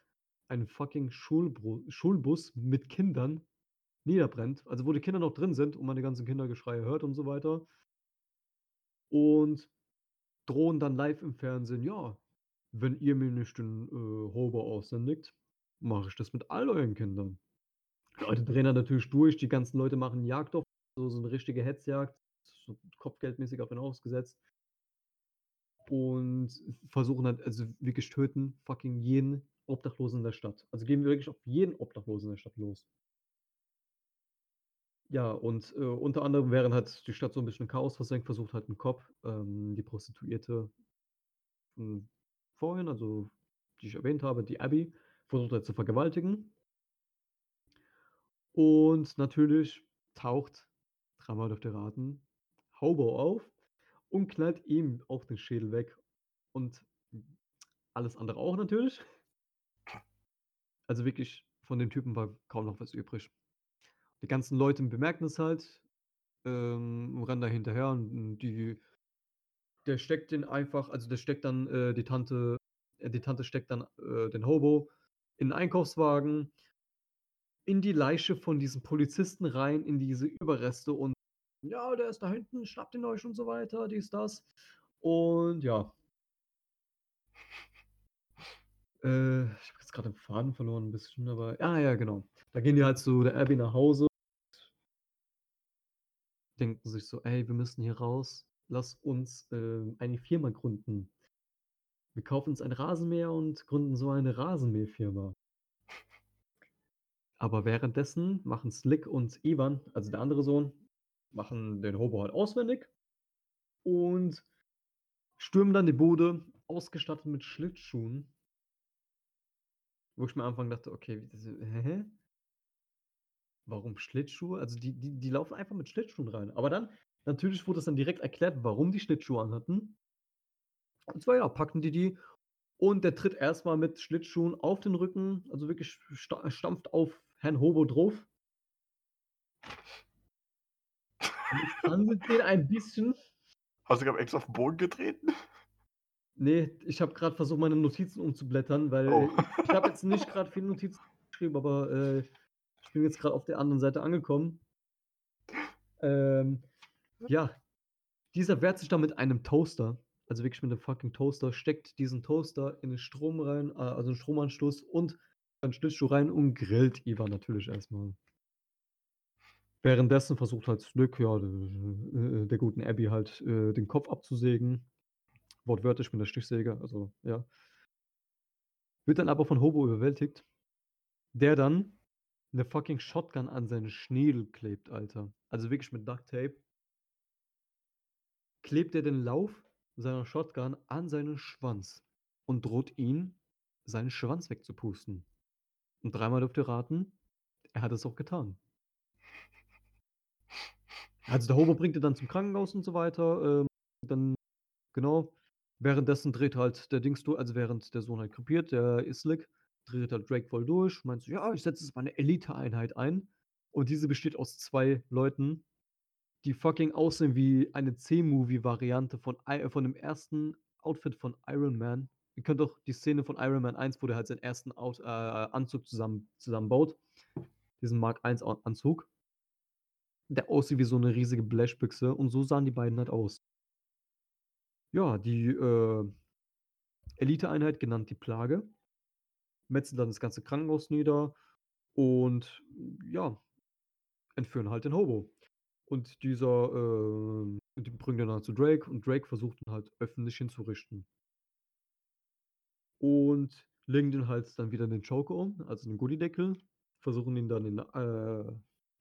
B: einen fucking Schulbru Schulbus mit Kindern niederbrennt. Also wo die Kinder noch drin sind und man die ganzen Kindergeschreie hört und so weiter. Und drohen dann live im Fernsehen, ja, wenn ihr mir nicht den äh, Hobo aushändigt, mache ich das mit all euren Kindern. Die Leute drehen dann natürlich durch, die ganzen Leute machen Jagd auf, so, so eine richtige Hetzjagd, so kopfgeldmäßig auf ihn ausgesetzt. Und versuchen halt, also wirklich töten fucking jeden Obdachlosen in der Stadt. Also gehen wir wirklich auf jeden Obdachlosen in der Stadt los. Ja, und äh, unter anderem, während halt die Stadt so ein bisschen in Chaos versenkt, versucht halt ein Cop, ähm, die Prostituierte von vorhin, also die ich erwähnt habe, die Abby, versucht halt zu vergewaltigen. Und natürlich taucht, dreimal dürft ihr raten, Hobo auf und knallt ihm auch den Schädel weg und alles andere auch natürlich. Also wirklich, von dem Typen war kaum noch was übrig. Die ganzen Leute bemerken es halt, ähm, rennen da hinterher und die der steckt den einfach also der steckt dann, äh, die Tante äh, die Tante steckt dann, äh, den Hobo in 'n Einkaufswagen in die Leiche von diesem Polizisten rein, in diese Überreste und: „Ja, der ist da hinten, schnappt ihn euch“ und so weiter, dies, das. Und ja. Äh, ich habe jetzt grad den Faden verloren 'n bisschen, aber ah ja, genau. Da gehen die halt zu der Abby nach Hause denken sich so: „Ey, wir müssen hier raus. Lass uns, ähm, eine Firma gründen. Wir kaufen uns ein Rasenmäher und gründen so eine Rasenmäherfirma.“ Aber währenddessen machen Slick und Ivan, also der andere Sohn, machen den Hobo halt auswendig und stürmen dann die Bude, ausgestattet mit Schlittschuhen. Wo ich mir am Anfang dachte: „Okay, das hä? Warum Schlittschuhe?“ Also die die die laufen einfach mit Schlittschuhen rein. Aber dann natürlich wurde das dann direkt erklärt, warum die Schlittschuhe anhatten. Und zwar, ja, packen die die und der tritt erst mal mit Schlittschuhen auf den Rücken, also wirklich sta stampft auf Herrn Hobo drauf. Fand den ein bisschen
C: Hast du grad extra auf 'n Boden getreten?
B: Ne, ich habe grad versucht, meine Notizen umzublättern, weil
C: Oh.
B: ich habe jetzt nicht grad viele Notizen geschrieben, aber, äh, ich bin jetzt grad auf der anderen Seite angekommen. Ähm, ja, dieser wehrt sich dann mit einem Toaster, also wirklich mit 'nem fucking Toaster, steckt diesen Toaster in den Strom rein, äh, also 'n Stromanschluss und einen Schlittschuh rein und grillt Ivan natürlich erst mal. Währenddessen versucht halt Slick, ja, d äh, der guten Abby halt, äh, den Kopf abzusägen. Wortwörtlich mit 'ner Stichsäge, also ja. Wird dann aber von Hobo überwältigt, der dann 'ne fucking Shotgun an seinen Schädel klebt, Alter. Also wirklich mit Duct Tape. Klebt er den Lauf seiner Shotgun an seinen Schwanz und droht ihn, seinen Schwanz wegzupusten. Und dreimal dürft ihr raten, er hat es auch getan. Also der Hobo bringt ihn dann zum Krankenhaus und so weiter, ähm, dann genau. Währenddessen dreht halt der Dings du also während der Sohn halt krepiert, der Slick, dreht halt Drake voll durch, meint so: „Ja, ich setze jetzt meine Eliteeinheit ein.“ Und diese besteht aus 2 Leuten, die fucking aussehen wie eine C-Movie-Variante von ei von dem ersten Outfit von Iron Man. Ihr kennt doch die Szene von Iron Man 1, wo der halt seinen ersten Out äh, Anzug zusammen zusammenbaut, diesen Mark I A Anzug. Der aussieht wie so 'ne riesige Blechbüchse und so sahen die beiden halt aus. Ja, die, äh, Eliteeinheit, genannt die Plage metzeln dann das ganze Krankenhaus nieder und ja, entführen halt den Hobo. Und dieser, ähm die bringen dann zu Drake und Drake versucht ihn halt öffentlich hinzurichten. Und legen den halt dann wieder den Joker um, also den Gullydeckel, versuchen ihn dann in äh,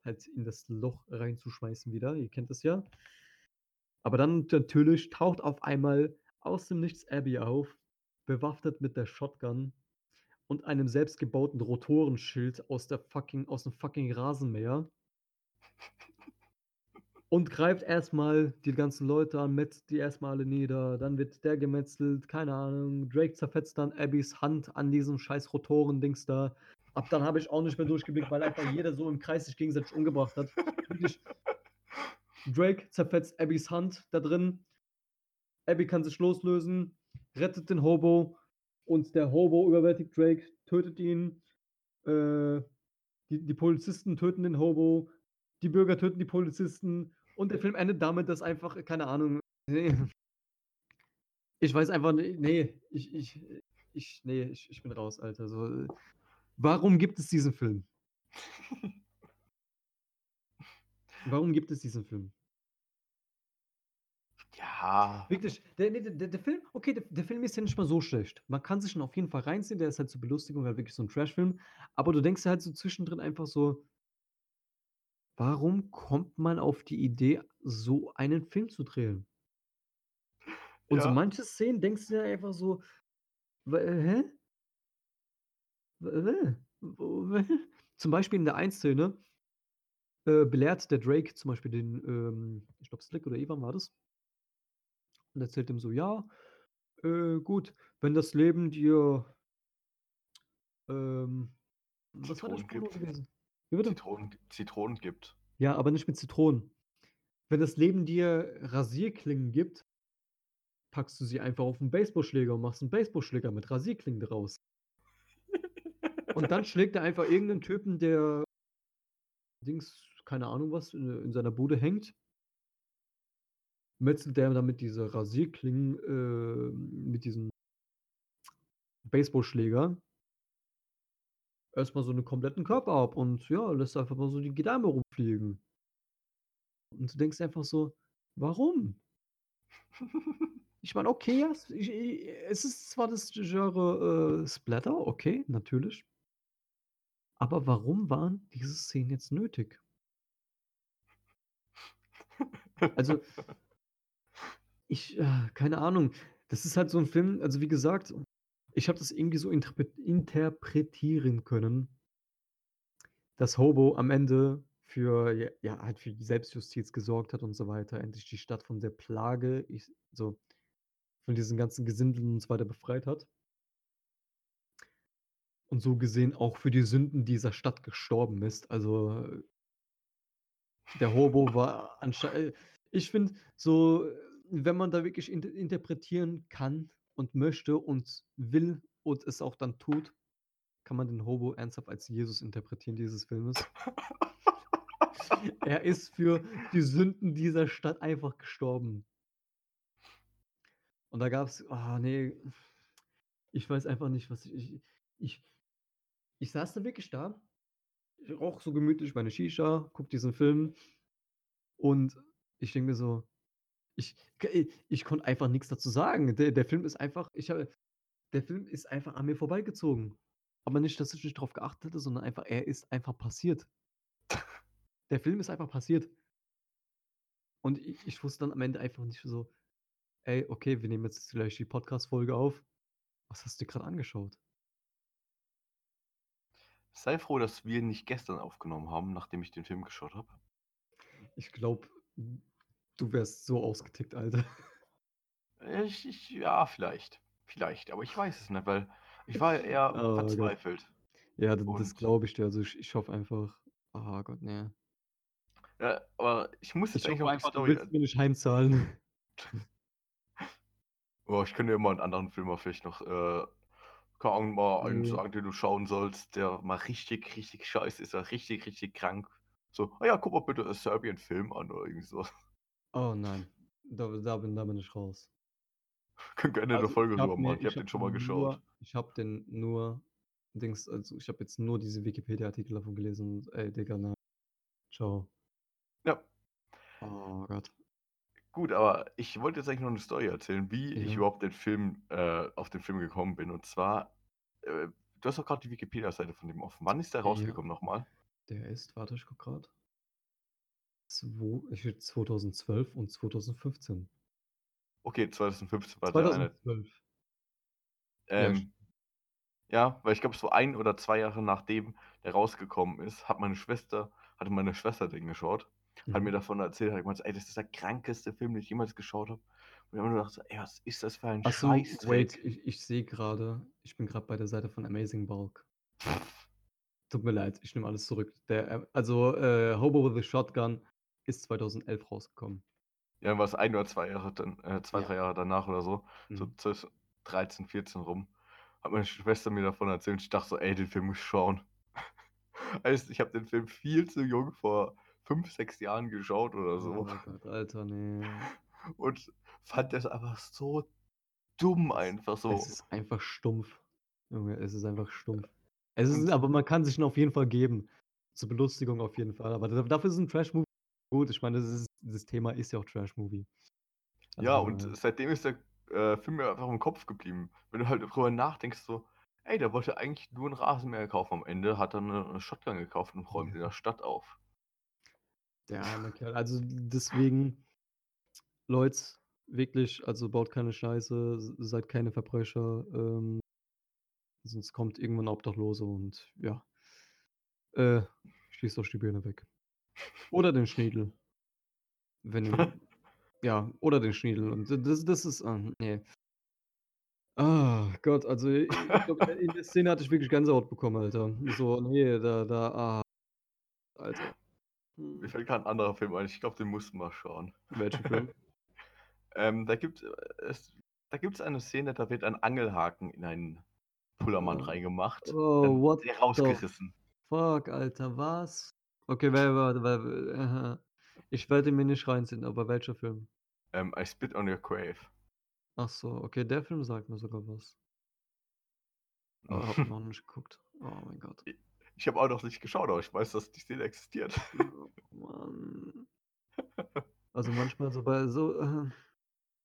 B: halt in das Loch reinzuschmeißen wieder, ihr kennt das ja. Aber dann natürlich taucht auf einmal aus dem Nichts Abby auf, bewaffnet mit der Shotgun und einem selbstgebauten Rotorenschild aus der fucking aus'm fucking Rasenmäher. Und greift erst mal die ganzen Leute an, metzelt die erst mal alle nieder, dann wird der gemetzelt, keine Ahnung. Drake zerfetzt dann Abbys Hand an diesem scheiß Rotorendings da. Ab dann habe ich auch nicht mehr durchgeblickt, weil einfach jeder so im Kreis sich gegenseitig umgebracht hat. Drake zerfetzt Abbys Hand da drin. Abby kann sich loslösen, rettet den Hobo und der Hobo überwältigt Drake, tötet ihn. Äh, die die Polizisten töten den Hobo, die Bürger töten die Polizisten und der Film endet damit, dass einfach keine Ahnung, ne. Ich weiß einfach ni ne, ich ich ich ne, ich ich bin raus, Alter, so. Warum gibt es diesen Film? Warum gibt es diesen Film?
C: Ja.
B: Wirklich, der der der Film okay, der der Film ist ja nicht mal so schlecht. Man kann sich ihn auf jeden Fall reinziehen, der ist halt zur Belustigung halt wirklich so 'n Trashfilm. Aber du denkst halt so zwischendrin einfach so Warum kommt man auf die Idee, so einen Film zu drehen? Und so
C: Ja.
B: manche Szenen denkst du dir einfach so? Wo hä? Zum Beispiel in der einen Szene äh, belehrt der Drake zum Beispiel den, ähm, ich glaube Slick oder Evan war das. Und erzählt ihm so: „Ja, äh, gut, wenn das Leben dir“ ähm, was war
C: Zitronen
B: noch
C: gibt.
B: gewesen? Wie bitte?
C: Zitronen Zitronen gibt.
B: Ja, aber nicht mit Zitronen. Wenn das Leben dir Rasierklingen gibt packst du sie einfach auf 'n Baseballschläger und machst 'n Baseballschläger mit Rasierklingen draus. Und dann schlägt er einfach irgend 'nen Typen, der Dings, keine Ahnung was, in in seiner Bude hängt metzelt der damit diese Rasierklingen, ähm, mit diesem Baseballschläger erst mal so 'nen kompletten Körper ab und ja, lässt einfach mal so die Gedärme rumfliegen. Und du denkst einfach so: „Warum?“ Ich meine, okay, ja, es ich i es ist zwar das Genre, äh, Splatter, okay, natürlich. Aber warum waren diese Szenen jetzt nötig? Also ich äh, keine Ahnung. Das ist halt so 'n Film also, wie gesagt, ich habe das irgendwie so interpret interpretieren können dass Hobo am Ende für ja, halt für die Selbstjustiz gesorgt hat und so weiter, endlich die Stadt von der Plage, ich so von diesen ganzen Gesindeln und so weiter befreit hat. Und so gesehen auch für die Sünden dieser Stadt gestorben ist. Also der Hobo war anschei äh, ich finde so, wenn man da wirklich int interpretieren kann und möchte und will und es auch dann tut, kann man den Hobo ernsthaft als Jesus interpretieren dieses Filmes. Er ist für die Sünden dieser Stadt einfach gestorben. Und da gab's oh ne, ich weiß einfach nicht, was ich ich ich saß da wirklich da, ich rauche so gemütlich meine Shisha, gucke diesen Film und ich denke mir so, ich i ich konnte einfach nix dazu sagen. Der der Film ist einfach ich habe der Film ist einfach an mir vorbeigezogen. Aber nicht, dass ich nicht drauf geachtet hätte, sondern einfach er ist einfach passiert. Der Film ist einfach passiert. Und i ich wusste dann am Ende einfach nicht so: „Ey, okay, wir nehmen jetzt gleich die Podcast-Folge auf. Was hast du dir grad angeschaut?“
C: Sei froh, dass wir nicht gestern aufgenommen haben, nachdem ich den Film geschaut habe.
B: Ich glaube, du wärst so ausgetickt, Alter.
C: Ich ich ja, vielleicht. Vielleicht, aber ich weiß es nicht, weil ich war eher
B: Oh Gott.
C: verzweifelt.
B: Ja, das
C: Und
B: glaube ich dir. Also, ich ich hoffe einfach oh Gott, ne.
C: Ja, aber ich muss jetzt
B: Ich
C: eigentlich
B: hoffe einfach, du willst mir nicht heimzahlen.
C: Oh, ich könnte dir mal 'n anderen Film vielleicht noch, äh, keine Ahnung, mal einen
B: Ne.
C: sagen, den du schauen sollst, der mal richtig, richtig scheiße ist, der richtig, richtig krank. So: „Ah ja, guck mal bitte A Serbian Film an“ oder irgendwie so.
B: Oh nein, da da bin da bin ich raus.
C: Können gerne 'ne
B: Also,
C: Folge
B: ich
C: drüber machen. Ich
B: ich
C: den
B: habe
C: schon mal geschaut.
B: nur ich habe den nur Dings also, ich habe jetzt nur diese Wikipedia-Artikel davon gelesen und ey, Digga, nein. Tschau.
C: Ja.
B: Oh Gott.
C: Gut, aber ich wollte jetzt eigentlich noch 'ne Story erzählen, wie ich
B: Ja.
C: überhaupt den Film äh, auf den Film gekommen bin. Und zwar, äh, du hast doch grad die Wikipedia-Seite von dem offen. Wann ist der
B: Ja.
C: rausgekommen noch mal?
B: Der ist warte, ich. Zwo ich 2012 und 2015.
C: Okay, 2015 war der eine
B: 2012. Ja,
C: Ähm, ja, weil ich glaube, so 1 oder 2 Jahre nachdem der rausgekommen ist, hat meine Schwester hatte meine Schwester den geschaut, hat mir
B: Mhm.
C: davon erzählt, hat gemeint so: „Ey, das ist der krankeste Film, den ich jemals geschaut habe.“ Und ich habe mir nur gedacht so: „Ey, was ist das für ein
B: Ach so, wait,
C: Scheißdreck?“
B: ich ich sehe grade ich bin grad bei der Seite von Amazing Bulk. Tut mir leid, ich nehme alles zurück. Der, äh also, äh, Hobo with a Shotgun ist 2011 rausgekommen.
C: Ja, dann war's 1 oder 2 Jahre dann äh, 2,
B: Ja.
C: 3 Jahre danach oder so, so
B: Mhm.
C: zwischen 13, 14 rum, hat meine Schwester mir davon erzählt und ich dachte so: „Ey, den Film muss ich schauen.“ Heißt, ich habe den Film viel zu jung vor 5, 6 Jahren geschaut oder so.
B: Oh Gott, Alter, ne.
C: Und fand das einfach so dumm einfach
B: Es
C: so.
B: ist einfach stumpf. Junge, es ist einfach stumpf. Es ist aber man kann sich ihn auf jeden Fall geben. Zur Belustigung auf jeden Fall. Aber da dafür ist 'n Trash-Movie gut. Ich meine, das ist das Thema ist ja auch Trash-Movie. Also,
C: Ja, und
B: daher.
C: seitdem ist der, äh, Film mir einfach im Kopf geblieben. Wenn du halt drüber nachdenkst so: „Ey, der wollte eigentlich nur 'n Rasenmäher kaufen.“ Am Ende hat er 'ne 'ne Shotgun gekauft und räumt in der. Stadt auf.
B: Der arme Kerl. Also, deswegen Leute, wirklich, also, baut keine Scheiße, seid keine Verbrecher, ähm sonst kommt irgendwann Obdachlose und ja. Äh, schießt euch die Birne weg. Oder den Schniedel. Wenn ihm ja, oder den Schniedel und das das ist, ähm ne. Ah, Gott, also ich glaube, in der Szene hatte ich wirklich Gänsehaut bekommen, Alter. So, ne, da da ah, Alter.
C: Mir
B: Hm.
C: fällt grad 'n anderer Film ein, ich glaube, den musst du mal schauen.
B: Welchen Film?
C: Ähm, da gibt es da gibt's eine Szene, da wird ein Angelhaken in einen Pullermann
B: Oh.
C: reingemacht,
B: Oh, what
C: der rausgerissen.
B: fuck, Alter, was? Okay, warte, wa aha. Ich werde mir nicht reinziehen, aber welcher Film?
C: Ähm, I Spit on Your Grave.
B: Ach so, okay, der Film sagt mir sogar was. Aber habe noch nicht geguckt. Oh mein Gott.
C: Ich habe auch noch nicht geschaut, aber ich weiß, dass die Szene existiert.
B: Oh Mann. Also, manchmal so bei so äh,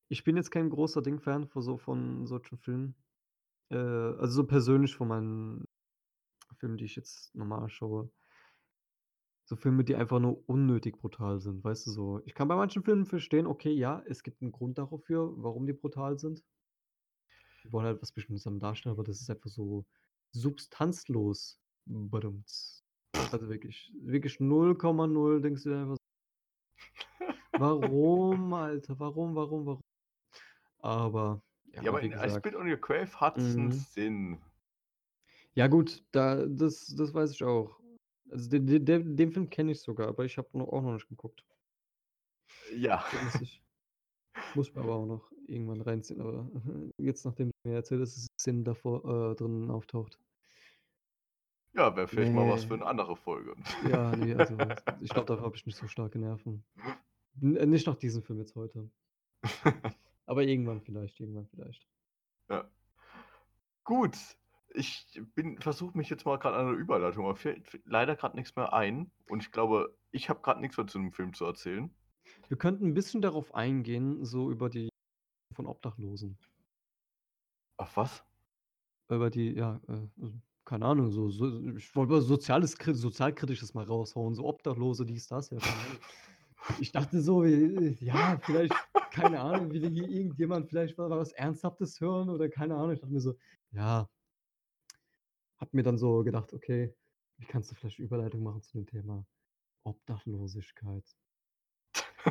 B: ich bin jetzt kein großer Ding-Fan von so von solchen Filmen. Äh, also, so persönlich von meinen Filmen, die ich jetzt normal schaue. So Filme, die einfach nur unnötig brutal sind, weißt du so? Ich kann bei manchen Filmen verstehen, okay, ja, es gibt 'n Grund dafür, warum die brutal sind. Die wollen halt was Bestimmtes darstellen, aber das ist einfach so substanzlos. Badumts. Also, wirklich wirklich 0,0 denkst du dir einfach Warum, Alter? Warum, warum, warum? Aber ja,
C: Ja, aber in I
B: gesagt
C: Spit on Your Grave hat's 'n
B: Mhm.
C: Sinn.
B: Ja gut, da das das weiß ich auch. Also, de de de den Film kenne ich sogar, aber ich habe auch noch nicht geguckt.
C: Ja.
B: Ich muss mir aber auch noch irgendwann reinziehen, aber jetzt, nachdem du mir erzählt hast, dass die Szene davor äh, drin auftaucht.
C: Ja, wäre vielleicht mal was für
B: Ne.
C: 'ne andere Folge.
B: Ja, ne, also, ich glaube, dafür habe ich nicht so starke Nerven. N nicht nach diesem Film jetzt heute. Aber irgendwann vielleicht, irgendwann vielleicht.
C: Ja. Gut, ich bin versuche mich jetzt mal grad an 'ne Überleitung, aber fällt leider grad nix mehr ein und ich glaube, ich habe grad nix mehr zu dem Film zu erzählen.
B: Wir könnten 'n bisschen darauf eingehen, so über die von Obdachlosen.
C: Auf was?
B: Über die ja, äh, also, keine Ahnung, so so ich wollte mal soziales Kri Sozialkritisches mal raushauen, so Obdachlose, dies, das, ja. Ich dachte so, äh, ja, vielleicht, keine Ahnung, will hier irgendjemand vielleicht mal was Ernsthaftes hören oder keine Ahnung. Ich dachte mir so, ja habe mir dann so gedacht: „Okay, wie kannst du vielleicht Überleitung machen zu dem Thema Obdachlosigkeit?“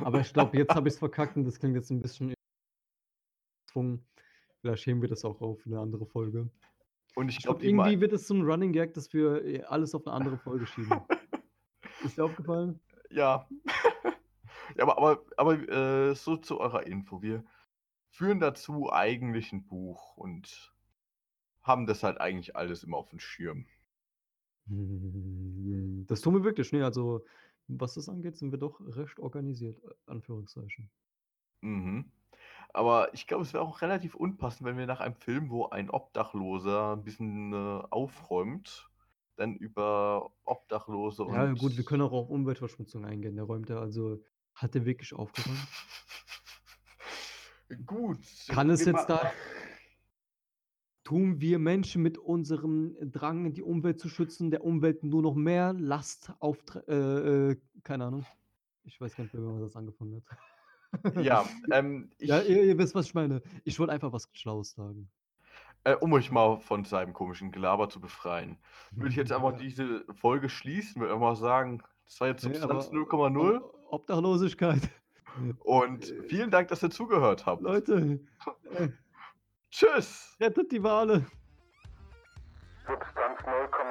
B: Aber ich glaube, jetzt habe ich's verkackt und das klingt jetzt 'n bisschen gezwungen. Vielleicht heben wir das auch auf für 'ne andere Folge.
C: Und ich glaube,
B: irgendwie wird es 'n Running Gag, dass wir, äh, alles auf 'ne andere Folge schieben. Ist dir aufgefallen?
C: Ja. Ja, aber aber aber, äh, so zu eurer Info. Wir führen dazu eigentlich 'n Buch und haben das halt eigentlich alles immer aufm Schirm.
B: Hm, das tun wir wirklich, ne, also, was das angeht, sind wir doch recht organisiert, äh, Anführungszeichen.
C: Mhm. Aber ich glaube, es wäre auch relativ unpassend, wenn wir nach einem Film, wo ein Obdachloser 'n bisschen, äh, aufräumt, dann über Obdachlose
B: Ja,
C: und
B: gut, wir können auch auf Umweltverschmutzung eingehen. Der räumt ja also hat der wirklich aufgeräumt?
C: Gut,
B: Kann es jetzt da tun wir Menschen mit unserem Drang, die Umwelt zu schützen, der Umwelt nur noch mehr Last auftr äh, äh, keine Ahnung. Ich weiß gar nicht mehr, wie man das angefangen hat.
C: Ja, ähm,
B: Ja,
C: ich
B: ihr ihr wisst, was ich meine. Ich wollte einfach was Schlaues sagen.
C: Äh, um euch mal von seinem komischen Gelaber zu befreien, würde ich jetzt einfach diese Folge schließen, würde einfach mal sagen, das war jetzt Substanz
B: aber
C: 0,0.
B: O Obdachlosigkeit.
C: Und
B: Äh
C: vielen Dank, dass ihr zugehört habt.
B: Leute,
C: Tschüss.
B: rettet die Wale.
A: Substanz 0,0.